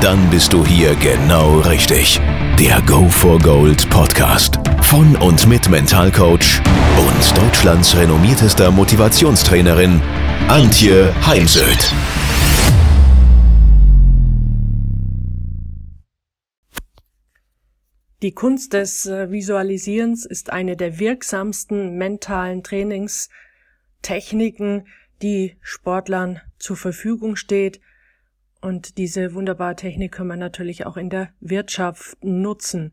Dann bist du hier genau richtig. Der Go for Gold Podcast von und mit Mentalcoach und Deutschlands renommiertester Motivationstrainerin Antje Heimsöth. Die Kunst des äh, Visualisierens ist eine der wirksamsten mentalen Trainingstechniken, die Sportlern zur Verfügung steht. Und diese wunderbare Technik kann man natürlich auch in der Wirtschaft nutzen.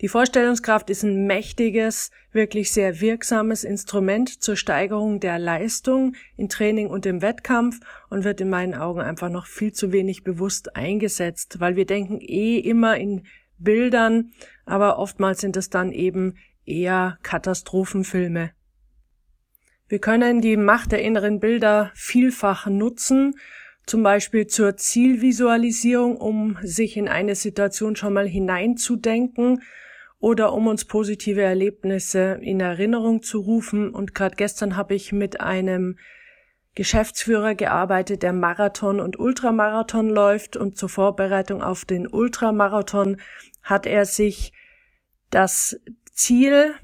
Die Vorstellungskraft ist ein mächtiges, wirklich sehr wirksames Instrument zur Steigerung der Leistung in Training und im Wettkampf und wird in meinen Augen einfach noch viel zu wenig bewusst eingesetzt, weil wir denken eh immer in Bildern, aber oftmals sind es dann eben eher Katastrophenfilme. Wir können die Macht der inneren Bilder vielfach nutzen, zum Beispiel zur Zielvisualisierung, um sich in eine Situation schon mal hineinzudenken oder um uns positive Erlebnisse in Erinnerung zu rufen. Und gerade gestern habe ich mit einem Geschäftsführer gearbeitet, der Marathon und Ultramarathon läuft und zur Vorbereitung auf den Ultramarathon hat er sich das Ziel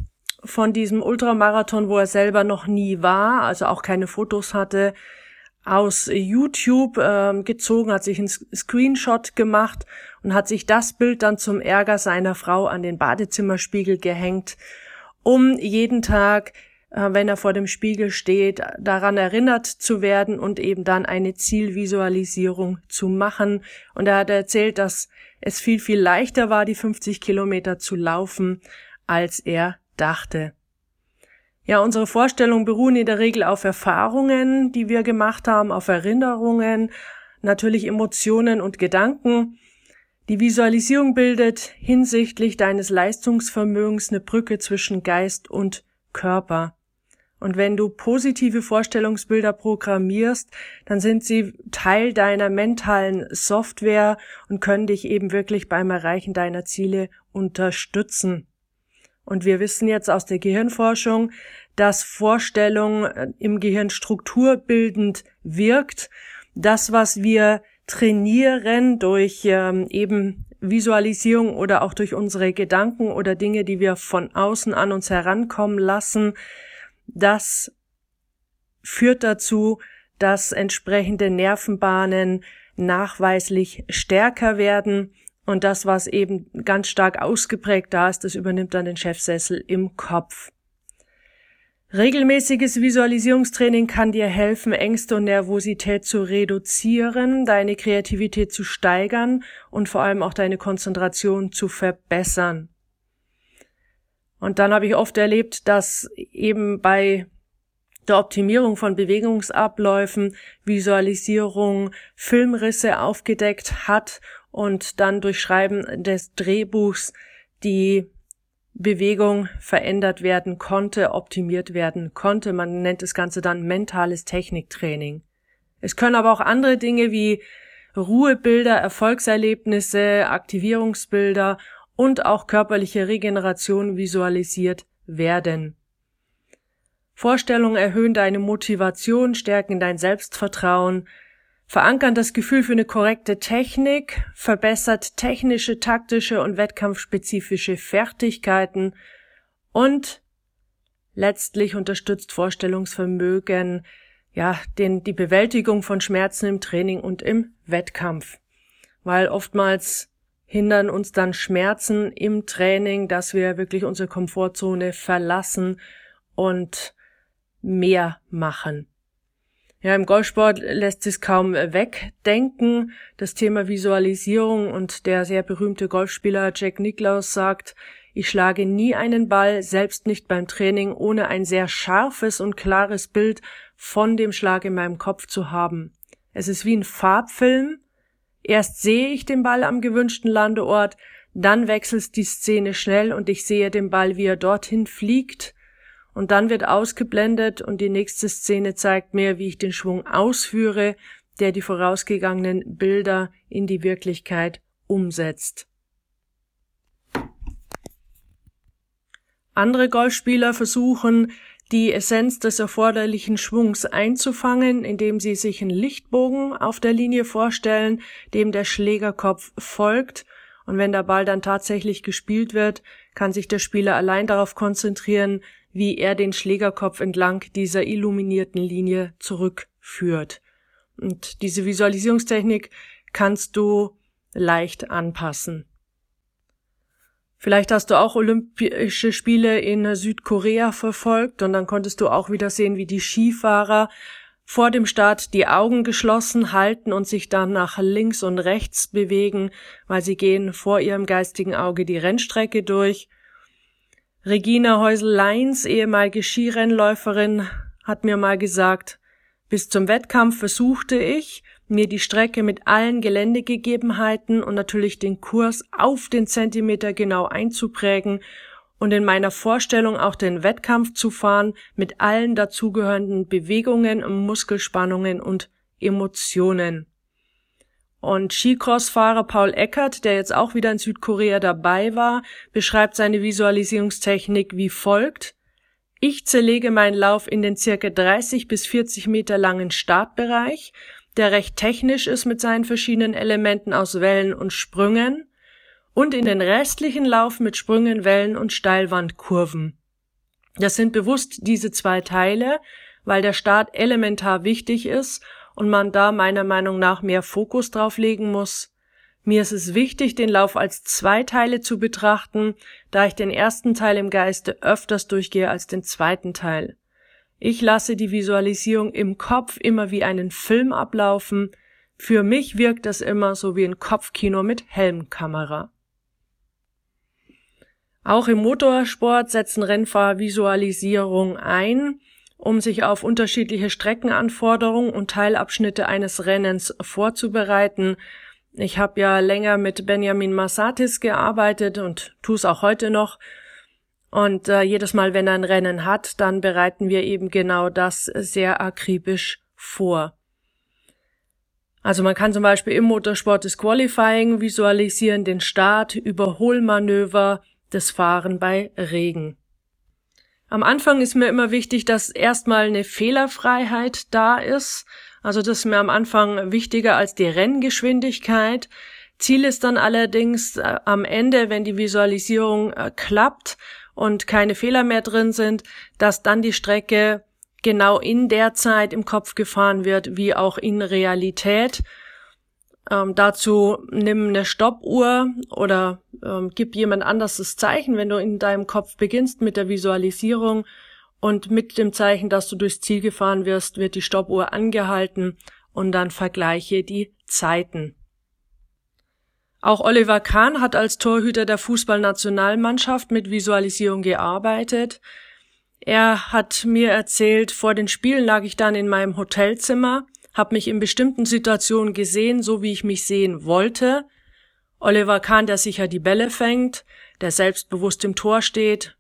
von diesem Ultramarathon, wo er selber noch nie war, also auch keine Fotos hatte, aus YouTube äh, gezogen, hat sich ein Screenshot gemacht und hat sich das Bild dann zum Ärger seiner Frau an den Badezimmerspiegel gehängt, um jeden Tag, äh, wenn er vor dem Spiegel steht, daran erinnert zu werden und eben dann eine Zielvisualisierung zu machen. Und er hat erzählt, dass es viel, viel leichter war, die 50 Kilometer zu laufen, als er dachte. Ja, unsere Vorstellungen beruhen in der Regel auf Erfahrungen, die wir gemacht haben, auf Erinnerungen, natürlich Emotionen und Gedanken. Die Visualisierung bildet hinsichtlich deines Leistungsvermögens eine Brücke zwischen Geist und Körper. Und wenn du positive Vorstellungsbilder programmierst, dann sind sie Teil deiner mentalen Software und können dich eben wirklich beim Erreichen deiner Ziele unterstützen. Und wir wissen jetzt aus der Gehirnforschung, dass Vorstellung äh, im Gehirn strukturbildend wirkt. Das, was wir trainieren durch ähm, eben Visualisierung oder auch durch unsere Gedanken oder Dinge, die wir von außen an uns herankommen lassen, das führt dazu, dass entsprechende Nervenbahnen nachweislich stärker werden und das, was eben ganz stark ausgeprägt da ist, das übernimmt dann den Chefsessel im Kopf. Regelmäßiges Visualisierungstraining kann dir helfen, Ängste und Nervosität zu reduzieren, deine Kreativität zu steigern und vor allem auch deine Konzentration zu verbessern. Und dann habe ich oft erlebt, dass eben bei der Optimierung von Bewegungsabläufen Visualisierung Filmrisse aufgedeckt hat und dann durch Schreiben des Drehbuchs die Bewegung verändert werden konnte, optimiert werden konnte. Man nennt das Ganze dann mentales Techniktraining. Es können aber auch andere Dinge wie Ruhebilder, Erfolgserlebnisse, Aktivierungsbilder und auch körperliche Regeneration visualisiert werden. Vorstellungen erhöhen deine Motivation, stärken dein Selbstvertrauen, verankern das Gefühl für eine korrekte Technik, verbessert technische, taktische und wettkampfspezifische Fertigkeiten und letztlich unterstützt Vorstellungsvermögen, ja, den, die Bewältigung von Schmerzen im Training und im Wettkampf. Weil oftmals hindern uns dann Schmerzen im Training, dass wir wirklich unsere Komfortzone verlassen und mehr machen. Ja, im Golfsport lässt sich kaum wegdenken. Das Thema Visualisierung und der sehr berühmte Golfspieler Jack Nicklaus sagt, ich schlage nie einen Ball, selbst nicht beim Training, ohne ein sehr scharfes und klares Bild von dem Schlag in meinem Kopf zu haben. Es ist wie ein Farbfilm. Erst sehe ich den Ball am gewünschten Landeort, dann wechselt die Szene schnell und ich sehe den Ball, wie er dorthin fliegt und dann wird ausgeblendet und die nächste Szene zeigt mir, wie ich den Schwung ausführe, der die vorausgegangenen Bilder in die Wirklichkeit umsetzt. Andere Golfspieler versuchen, die Essenz des erforderlichen Schwungs einzufangen, indem sie sich einen Lichtbogen auf der Linie vorstellen, dem der Schlägerkopf folgt, und wenn der Ball dann tatsächlich gespielt wird, kann sich der Spieler allein darauf konzentrieren, wie er den Schlägerkopf entlang dieser illuminierten Linie zurückführt. Und diese Visualisierungstechnik kannst du leicht anpassen. Vielleicht hast du auch Olympische Spiele in Südkorea verfolgt und dann konntest du auch wieder sehen, wie die Skifahrer vor dem Start die Augen geschlossen halten und sich dann nach links und rechts bewegen, weil sie gehen vor ihrem geistigen Auge die Rennstrecke durch. Regina Häusel-Leins, ehemalige Skirennläuferin, hat mir mal gesagt, bis zum Wettkampf versuchte ich, mir die Strecke mit allen Geländegegebenheiten und natürlich den Kurs auf den Zentimeter genau einzuprägen und in meiner Vorstellung auch den Wettkampf zu fahren mit allen dazugehörenden Bewegungen, Muskelspannungen und Emotionen. Und Skicross-Fahrer Paul Eckert, der jetzt auch wieder in Südkorea dabei war, beschreibt seine Visualisierungstechnik wie folgt. Ich zerlege meinen Lauf in den circa 30 bis 40 Meter langen Startbereich, der recht technisch ist mit seinen verschiedenen Elementen aus Wellen und Sprüngen, und in den restlichen Lauf mit Sprüngen, Wellen und Steilwandkurven. Das sind bewusst diese zwei Teile, weil der Start elementar wichtig ist und man da meiner Meinung nach mehr Fokus drauf legen muss. Mir ist es wichtig, den Lauf als zwei Teile zu betrachten, da ich den ersten Teil im Geiste öfters durchgehe als den zweiten Teil. Ich lasse die Visualisierung im Kopf immer wie einen Film ablaufen. Für mich wirkt das immer so wie ein Kopfkino mit Helmkamera. Auch im Motorsport setzen Rennfahrer Visualisierung ein, um sich auf unterschiedliche Streckenanforderungen und Teilabschnitte eines Rennens vorzubereiten. Ich habe ja länger mit Benjamin Massatis gearbeitet und tue es auch heute noch und äh, jedes Mal, wenn er ein Rennen hat, dann bereiten wir eben genau das sehr akribisch vor. Also man kann zum Beispiel im Motorsport das Qualifying visualisieren, den Start, Überholmanöver, das Fahren bei Regen. Am Anfang ist mir immer wichtig, dass erstmal eine Fehlerfreiheit da ist. Also das ist mir am Anfang wichtiger als die Renngeschwindigkeit. Ziel ist dann allerdings äh, am Ende, wenn die Visualisierung äh, klappt, und keine Fehler mehr drin sind, dass dann die Strecke genau in der Zeit im Kopf gefahren wird, wie auch in Realität. Ähm, dazu nimm eine Stoppuhr oder ähm, gib jemand anders das Zeichen, wenn du in deinem Kopf beginnst mit der Visualisierung und mit dem Zeichen, dass du durchs Ziel gefahren wirst, wird die Stoppuhr angehalten und dann vergleiche die Zeiten. Auch Oliver Kahn hat als Torhüter der Fußballnationalmannschaft mit Visualisierung gearbeitet. Er hat mir erzählt, vor den Spielen lag ich dann in meinem Hotelzimmer, habe mich in bestimmten Situationen gesehen, so wie ich mich sehen wollte. Oliver Kahn, der sicher die Bälle fängt, der selbstbewusst im Tor steht.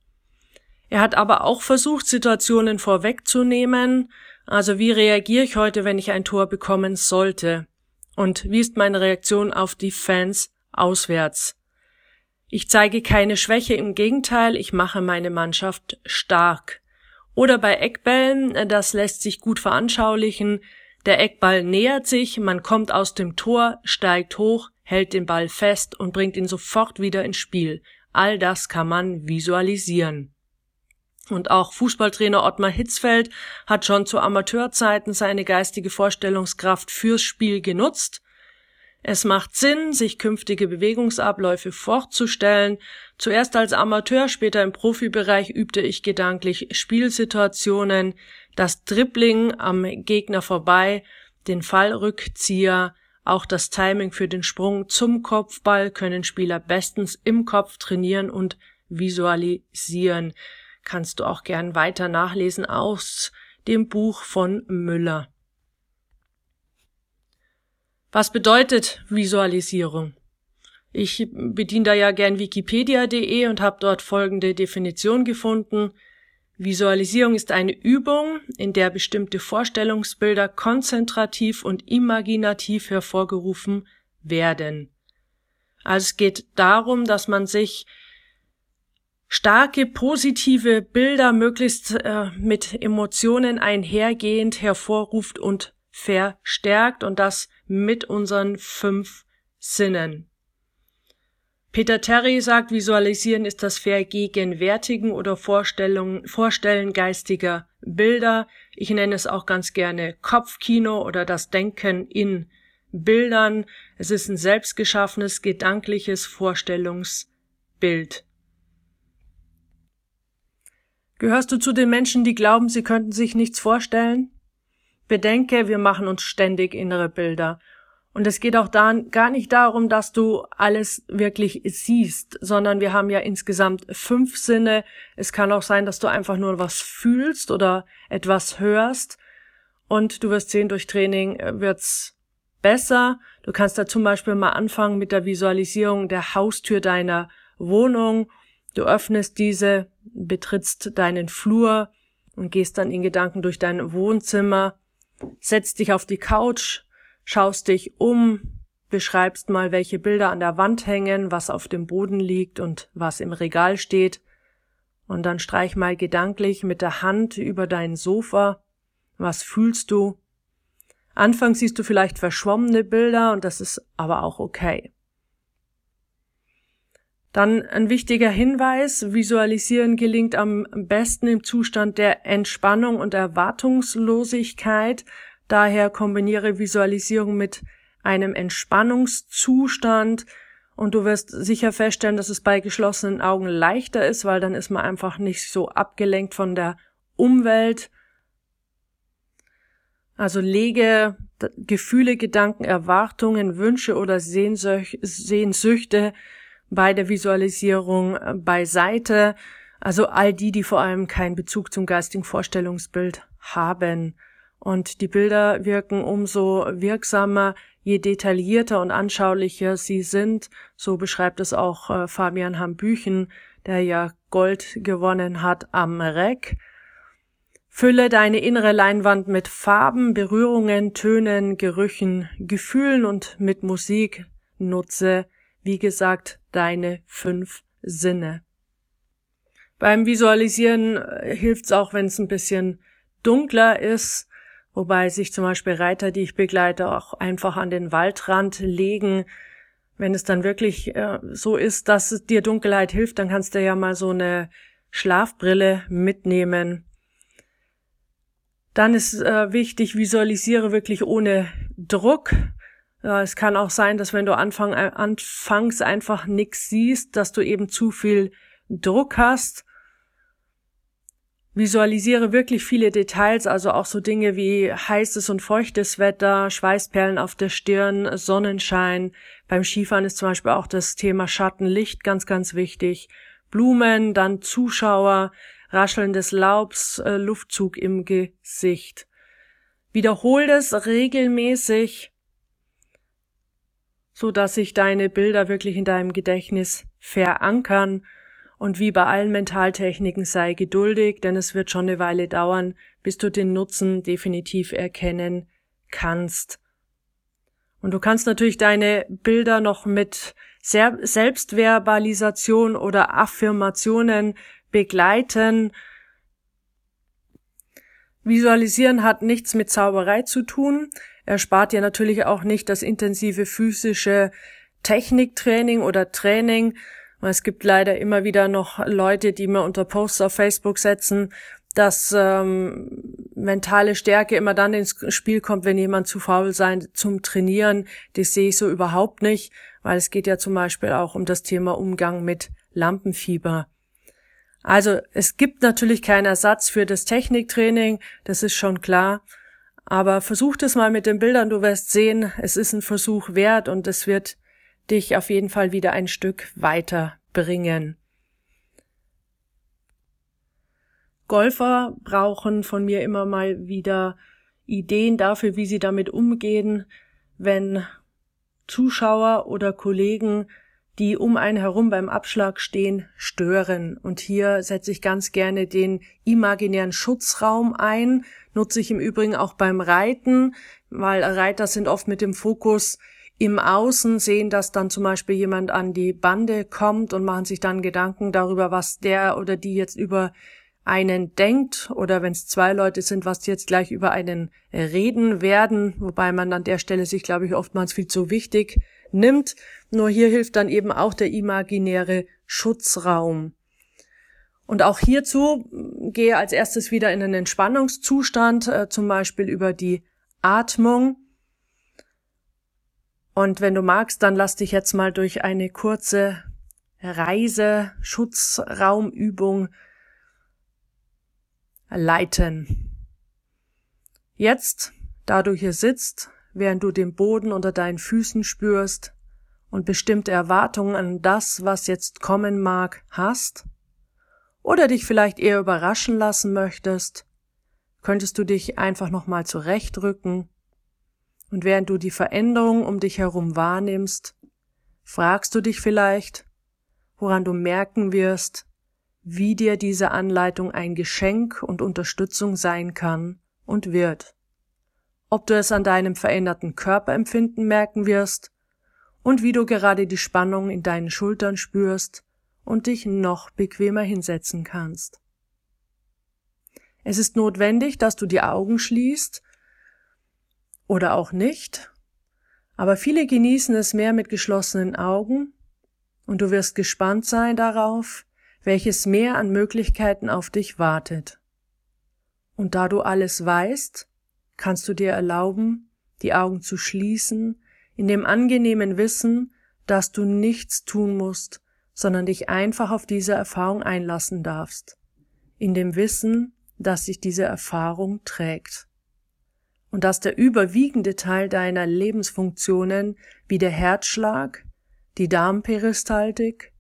Er hat aber auch versucht, Situationen vorwegzunehmen, also wie reagiere ich heute, wenn ich ein Tor bekommen sollte? Und wie ist meine Reaktion auf die Fans auswärts? Ich zeige keine Schwäche, im Gegenteil, ich mache meine Mannschaft stark. Oder bei Eckbällen, das lässt sich gut veranschaulichen, der Eckball nähert sich, man kommt aus dem Tor, steigt hoch, hält den Ball fest und bringt ihn sofort wieder ins Spiel. All das kann man visualisieren. Und auch Fußballtrainer Ottmar Hitzfeld hat schon zu Amateurzeiten seine geistige Vorstellungskraft fürs Spiel genutzt. Es macht Sinn, sich künftige Bewegungsabläufe vorzustellen. Zuerst als Amateur, später im Profibereich übte ich gedanklich Spielsituationen, das Dribbling am Gegner vorbei, den Fallrückzieher, auch das Timing für den Sprung zum Kopfball können Spieler bestens im Kopf trainieren und visualisieren kannst du auch gern weiter nachlesen aus dem Buch von Müller. Was bedeutet Visualisierung? Ich bediene da ja gern wikipedia.de und habe dort folgende Definition gefunden. Visualisierung ist eine Übung, in der bestimmte Vorstellungsbilder konzentrativ und imaginativ hervorgerufen werden. Also es geht darum, dass man sich starke positive Bilder möglichst äh, mit Emotionen einhergehend hervorruft und verstärkt und das mit unseren fünf Sinnen. Peter Terry sagt, Visualisieren ist das Vergegenwärtigen oder Vorstellung, Vorstellen geistiger Bilder. Ich nenne es auch ganz gerne Kopfkino oder das Denken in Bildern. Es ist ein selbstgeschaffenes, gedankliches Vorstellungsbild. Gehörst du zu den Menschen, die glauben, sie könnten sich nichts vorstellen? Bedenke, wir machen uns ständig innere Bilder und es geht auch da gar nicht darum, dass du alles wirklich siehst, sondern wir haben ja insgesamt fünf Sinne. Es kann auch sein, dass du einfach nur was fühlst oder etwas hörst. Und du wirst sehen, durch Training äh, wird's besser. Du kannst da zum Beispiel mal anfangen mit der Visualisierung der Haustür deiner Wohnung. Du öffnest diese, betrittst deinen Flur und gehst dann in Gedanken durch dein Wohnzimmer, setzt dich auf die Couch, schaust dich um, beschreibst mal, welche Bilder an der Wand hängen, was auf dem Boden liegt und was im Regal steht, und dann streich mal gedanklich mit der Hand über dein Sofa. Was fühlst du? Anfangs siehst du vielleicht verschwommene Bilder und das ist aber auch okay. Dann ein wichtiger Hinweis, Visualisieren gelingt am besten im Zustand der Entspannung und Erwartungslosigkeit, Daher kombiniere Visualisierung mit einem Entspannungszustand und du wirst sicher feststellen, dass es bei geschlossenen Augen leichter ist, weil dann ist man einfach nicht so abgelenkt von der Umwelt. Also lege Gefühle, Gedanken, Erwartungen, Wünsche oder Sehnsüchte bei der Visualisierung äh, beiseite. Also all die, die vor allem keinen Bezug zum geistigen Vorstellungsbild haben. Und die Bilder wirken umso wirksamer, je detaillierter und anschaulicher sie sind. So beschreibt es auch äh, Fabian Hambüchen, der ja Gold gewonnen hat am Reck. Fülle deine innere Leinwand mit Farben, Berührungen, Tönen, Gerüchen, Gefühlen und mit Musik. Nutze, wie gesagt, deine fünf Sinne. Beim Visualisieren äh, hilft's auch, wenn es ein bisschen dunkler ist, wobei sich zum Beispiel Reiter, die ich begleite, auch einfach an den Waldrand legen. Wenn es dann wirklich äh, so ist, dass dir Dunkelheit hilft, dann kannst du ja mal so eine Schlafbrille mitnehmen. Dann ist äh, wichtig, visualisiere wirklich ohne Druck. Ja, es kann auch sein, dass wenn du anfang, äh, anfangs einfach nichts siehst, dass du eben zu viel Druck hast Visualisiere wirklich viele Details, also auch so Dinge wie heißes und feuchtes Wetter, Schweißperlen auf der Stirn, Sonnenschein. Beim Skifahren ist zum Beispiel auch das Thema Schattenlicht ganz, ganz wichtig. Blumen, dann Zuschauer, Rascheln des Laubs, äh, Luftzug im Gesicht. Wiederhol das regelmäßig, so dass sich deine Bilder wirklich in deinem Gedächtnis verankern und wie bei allen Mentaltechniken sei geduldig, denn es wird schon eine Weile dauern, bis du den Nutzen definitiv erkennen kannst. Und du kannst natürlich deine Bilder noch mit Selbstverbalisation oder Affirmationen begleiten. Visualisieren hat nichts mit Zauberei zu tun. Er spart dir natürlich auch nicht das intensive physische Techniktraining oder Training, es gibt leider immer wieder noch Leute, die mir unter Posts auf Facebook setzen, dass ähm, mentale Stärke immer dann ins Spiel kommt, wenn jemand zu faul sein zum Trainieren. Das sehe ich so überhaupt nicht, weil es geht ja zum Beispiel auch um das Thema Umgang mit Lampenfieber. Also es gibt natürlich keinen Ersatz für das Techniktraining, das ist schon klar. Aber versucht es mal mit den Bildern, du wirst sehen, es ist ein Versuch wert und es wird dich auf jeden Fall wieder ein Stück weiter bringen. Golfer brauchen von mir immer mal wieder Ideen dafür, wie sie damit umgehen, wenn Zuschauer oder Kollegen die um einen herum beim Abschlag stehen, stören. Und hier setze ich ganz gerne den imaginären Schutzraum ein, nutze ich im Übrigen auch beim Reiten, weil Reiter sind oft mit dem Fokus im Außen, sehen, dass dann zum Beispiel jemand an die Bande kommt und machen sich dann Gedanken darüber, was der oder die jetzt über einen denkt oder wenn es zwei Leute sind, was jetzt gleich über einen reden werden, wobei man an der Stelle sich, glaube ich, oftmals viel zu wichtig nimmt. Nur hier hilft dann eben auch der imaginäre Schutzraum. Und auch hierzu gehe als erstes wieder in einen Entspannungszustand, äh, zum Beispiel über die Atmung. Und wenn du magst, dann lass dich jetzt mal durch eine kurze Reise, Schutzraumübung leiten. Jetzt, da du hier sitzt, während du den Boden unter deinen Füßen spürst und bestimmte Erwartungen an das, was jetzt kommen mag, hast, oder dich vielleicht eher überraschen lassen möchtest, könntest du dich einfach nochmal zurechtrücken und während du die Veränderung um dich herum wahrnimmst, fragst du dich vielleicht, woran du merken wirst, wie dir diese Anleitung ein Geschenk und Unterstützung sein kann und wird ob du es an deinem veränderten Körperempfinden merken wirst und wie du gerade die Spannung in deinen Schultern spürst und dich noch bequemer hinsetzen kannst. Es ist notwendig, dass du die Augen schließt oder auch nicht, aber viele genießen es mehr mit geschlossenen Augen. Und du wirst gespannt sein darauf, welches mehr an Möglichkeiten auf dich wartet. Und da du alles weißt, kannst du dir erlauben, die Augen zu schließen, in dem angenehmen Wissen, dass du nichts tun musst, sondern dich einfach auf diese Erfahrung einlassen darfst, in dem Wissen, dass sich diese Erfahrung trägt und dass der überwiegende Teil deiner Lebensfunktionen wie der Herzschlag, die Darmperistaltik,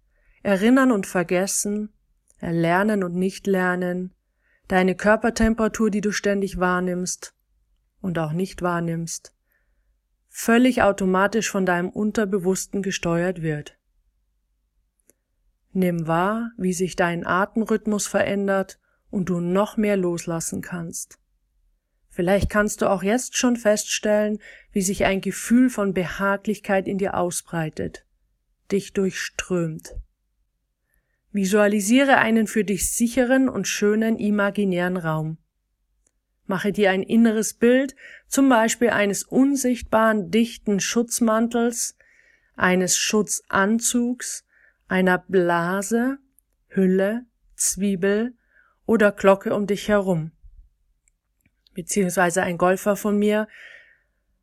Erinnern und Vergessen, Erlernen und Nichtlernen, deine Körpertemperatur, die du ständig wahrnimmst, und auch nicht wahrnimmst, völlig automatisch von deinem Unterbewussten gesteuert wird. Nimm wahr, wie sich dein Atemrhythmus verändert und du noch mehr loslassen kannst. Vielleicht kannst du auch jetzt schon feststellen, wie sich ein Gefühl von Behaglichkeit in dir ausbreitet, dich durchströmt. Visualisiere einen für dich sicheren und schönen imaginären Raum. Mache dir ein inneres Bild, zum Beispiel eines unsichtbaren, dichten Schutzmantels, eines Schutzanzugs, einer Blase, Hülle, Zwiebel oder Glocke um dich herum. Beziehungsweise ein Golfer von mir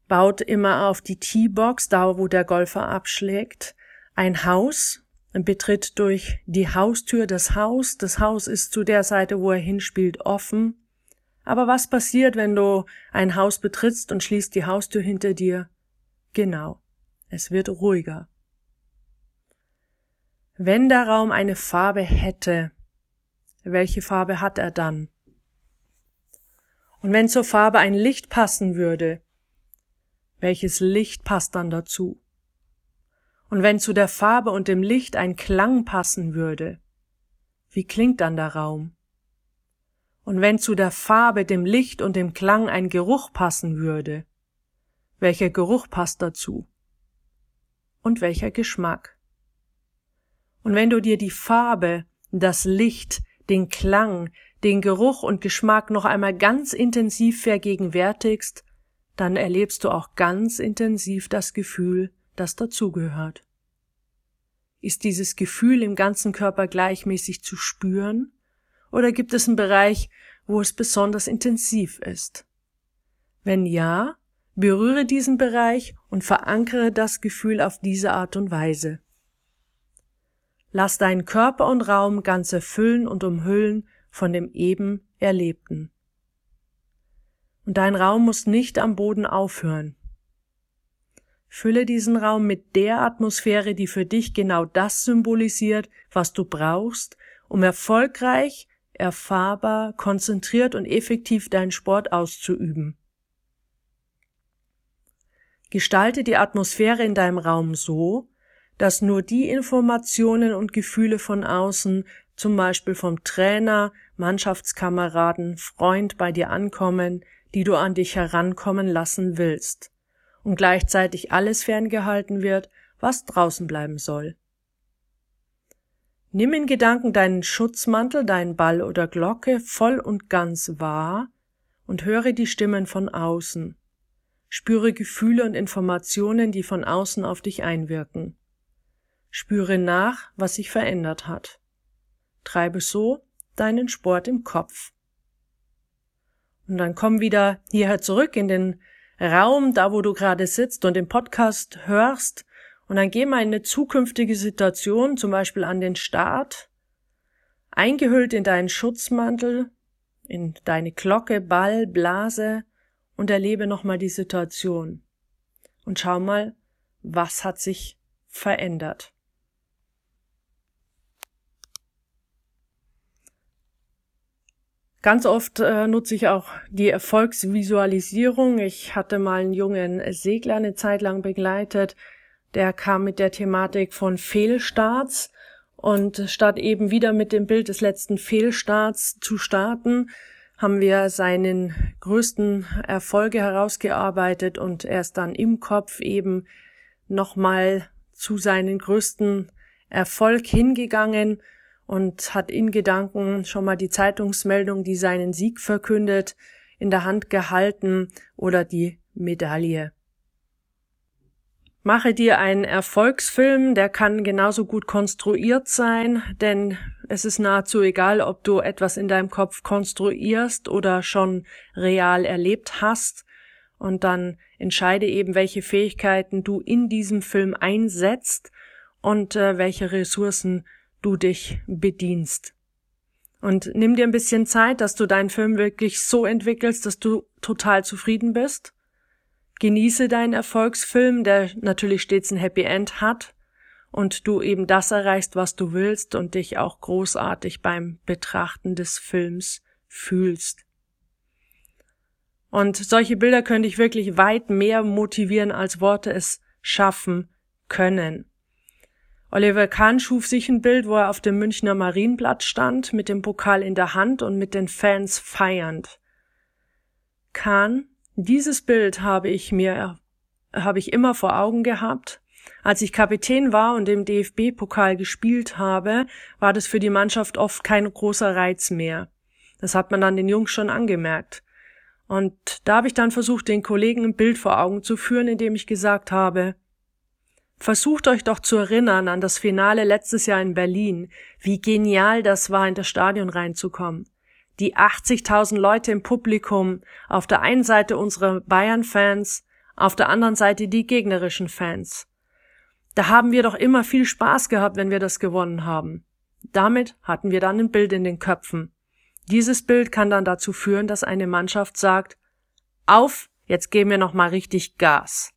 baut immer auf die T-Box, da wo der Golfer abschlägt, ein Haus und betritt durch die Haustür das Haus. Das Haus ist zu der Seite, wo er hinspielt, offen. Aber was passiert, wenn du ein Haus betrittst und schließt die Haustür hinter dir? Genau, es wird ruhiger. Wenn der Raum eine Farbe hätte, welche Farbe hat er dann? Und wenn zur Farbe ein Licht passen würde, welches Licht passt dann dazu? Und wenn zu der Farbe und dem Licht ein Klang passen würde, wie klingt dann der Raum? Und wenn zu der Farbe, dem Licht und dem Klang ein Geruch passen würde, welcher Geruch passt dazu? Und welcher Geschmack? Und wenn du dir die Farbe, das Licht, den Klang, den Geruch und Geschmack noch einmal ganz intensiv vergegenwärtigst, dann erlebst du auch ganz intensiv das Gefühl, das dazugehört. Ist dieses Gefühl im ganzen Körper gleichmäßig zu spüren? Oder gibt es einen Bereich, wo es besonders intensiv ist? Wenn ja, berühre diesen Bereich und verankere das Gefühl auf diese Art und Weise. Lass deinen Körper und Raum ganz erfüllen und umhüllen von dem eben Erlebten. Und dein Raum muss nicht am Boden aufhören. Fülle diesen Raum mit der Atmosphäre, die für dich genau das symbolisiert, was du brauchst, um erfolgreich erfahrbar, konzentriert und effektiv deinen Sport auszuüben. Gestalte die Atmosphäre in deinem Raum so, dass nur die Informationen und Gefühle von außen, zum Beispiel vom Trainer, Mannschaftskameraden, Freund bei dir ankommen, die du an dich herankommen lassen willst, und gleichzeitig alles ferngehalten wird, was draußen bleiben soll. Nimm in Gedanken deinen Schutzmantel, deinen Ball oder Glocke voll und ganz wahr und höre die Stimmen von außen. Spüre Gefühle und Informationen, die von außen auf dich einwirken. Spüre nach, was sich verändert hat. Treibe so deinen Sport im Kopf. Und dann komm wieder hierher zurück in den Raum, da wo du gerade sitzt und den Podcast hörst, und dann geh mal in eine zukünftige Situation, zum Beispiel an den Start, eingehüllt in deinen Schutzmantel, in deine Glocke, Ball, Blase und erlebe nochmal die Situation. Und schau mal, was hat sich verändert. Ganz oft äh, nutze ich auch die Erfolgsvisualisierung. Ich hatte mal einen jungen Segler eine Zeit lang begleitet. Der kam mit der Thematik von Fehlstarts und statt eben wieder mit dem Bild des letzten Fehlstarts zu starten, haben wir seinen größten Erfolge herausgearbeitet und er ist dann im Kopf eben nochmal zu seinen größten Erfolg hingegangen und hat in Gedanken schon mal die Zeitungsmeldung, die seinen Sieg verkündet, in der Hand gehalten oder die Medaille. Mache dir einen Erfolgsfilm, der kann genauso gut konstruiert sein, denn es ist nahezu egal, ob du etwas in deinem Kopf konstruierst oder schon real erlebt hast. Und dann entscheide eben, welche Fähigkeiten du in diesem Film einsetzt und äh, welche Ressourcen du dich bedienst. Und nimm dir ein bisschen Zeit, dass du deinen Film wirklich so entwickelst, dass du total zufrieden bist. Genieße deinen Erfolgsfilm, der natürlich stets ein Happy End hat und du eben das erreichst, was du willst und dich auch großartig beim Betrachten des Films fühlst. Und solche Bilder können dich wirklich weit mehr motivieren, als Worte es schaffen können. Oliver Kahn schuf sich ein Bild, wo er auf dem Münchner Marienblatt stand, mit dem Pokal in der Hand und mit den Fans feiernd. Kahn, dieses Bild habe ich mir, habe ich immer vor Augen gehabt. Als ich Kapitän war und im DFB-Pokal gespielt habe, war das für die Mannschaft oft kein großer Reiz mehr. Das hat man dann den Jungs schon angemerkt. Und da habe ich dann versucht, den Kollegen ein Bild vor Augen zu führen, indem ich gesagt habe, Versucht euch doch zu erinnern an das Finale letztes Jahr in Berlin, wie genial das war, in das Stadion reinzukommen. Die 80.000 Leute im Publikum, auf der einen Seite unsere Bayern-Fans, auf der anderen Seite die gegnerischen Fans. Da haben wir doch immer viel Spaß gehabt, wenn wir das gewonnen haben. Damit hatten wir dann ein Bild in den Köpfen. Dieses Bild kann dann dazu führen, dass eine Mannschaft sagt, auf, jetzt geben wir noch mal richtig Gas.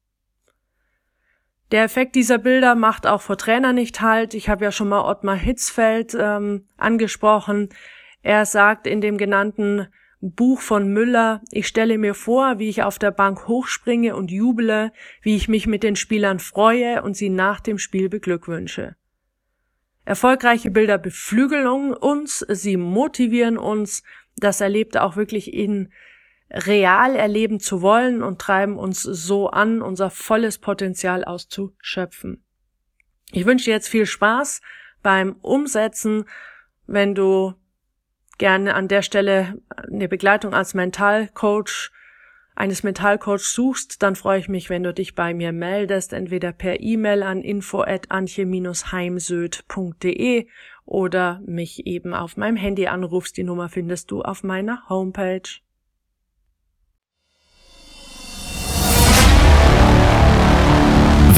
Der Effekt dieser Bilder macht auch vor Trainer nicht halt. Ich habe ja schon mal Ottmar Hitzfeld ähm, angesprochen. Er sagt in dem genannten Buch von Müller, ich stelle mir vor, wie ich auf der Bank hochspringe und jubele, wie ich mich mit den Spielern freue und sie nach dem Spiel beglückwünsche. Erfolgreiche Bilder beflügeln uns, sie motivieren uns, das erlebt auch wirklich in real erleben zu wollen und treiben uns so an, unser volles Potenzial auszuschöpfen. Ich wünsche dir jetzt viel Spaß beim Umsetzen. Wenn du gerne an der Stelle eine Begleitung als Mentalcoach eines Mentalcoach suchst, dann freue ich mich, wenn du dich bei mir meldest, entweder per E-Mail an info@antje-heimsöd.de oder mich eben auf meinem Handy anrufst. Die Nummer findest du auf meiner Homepage.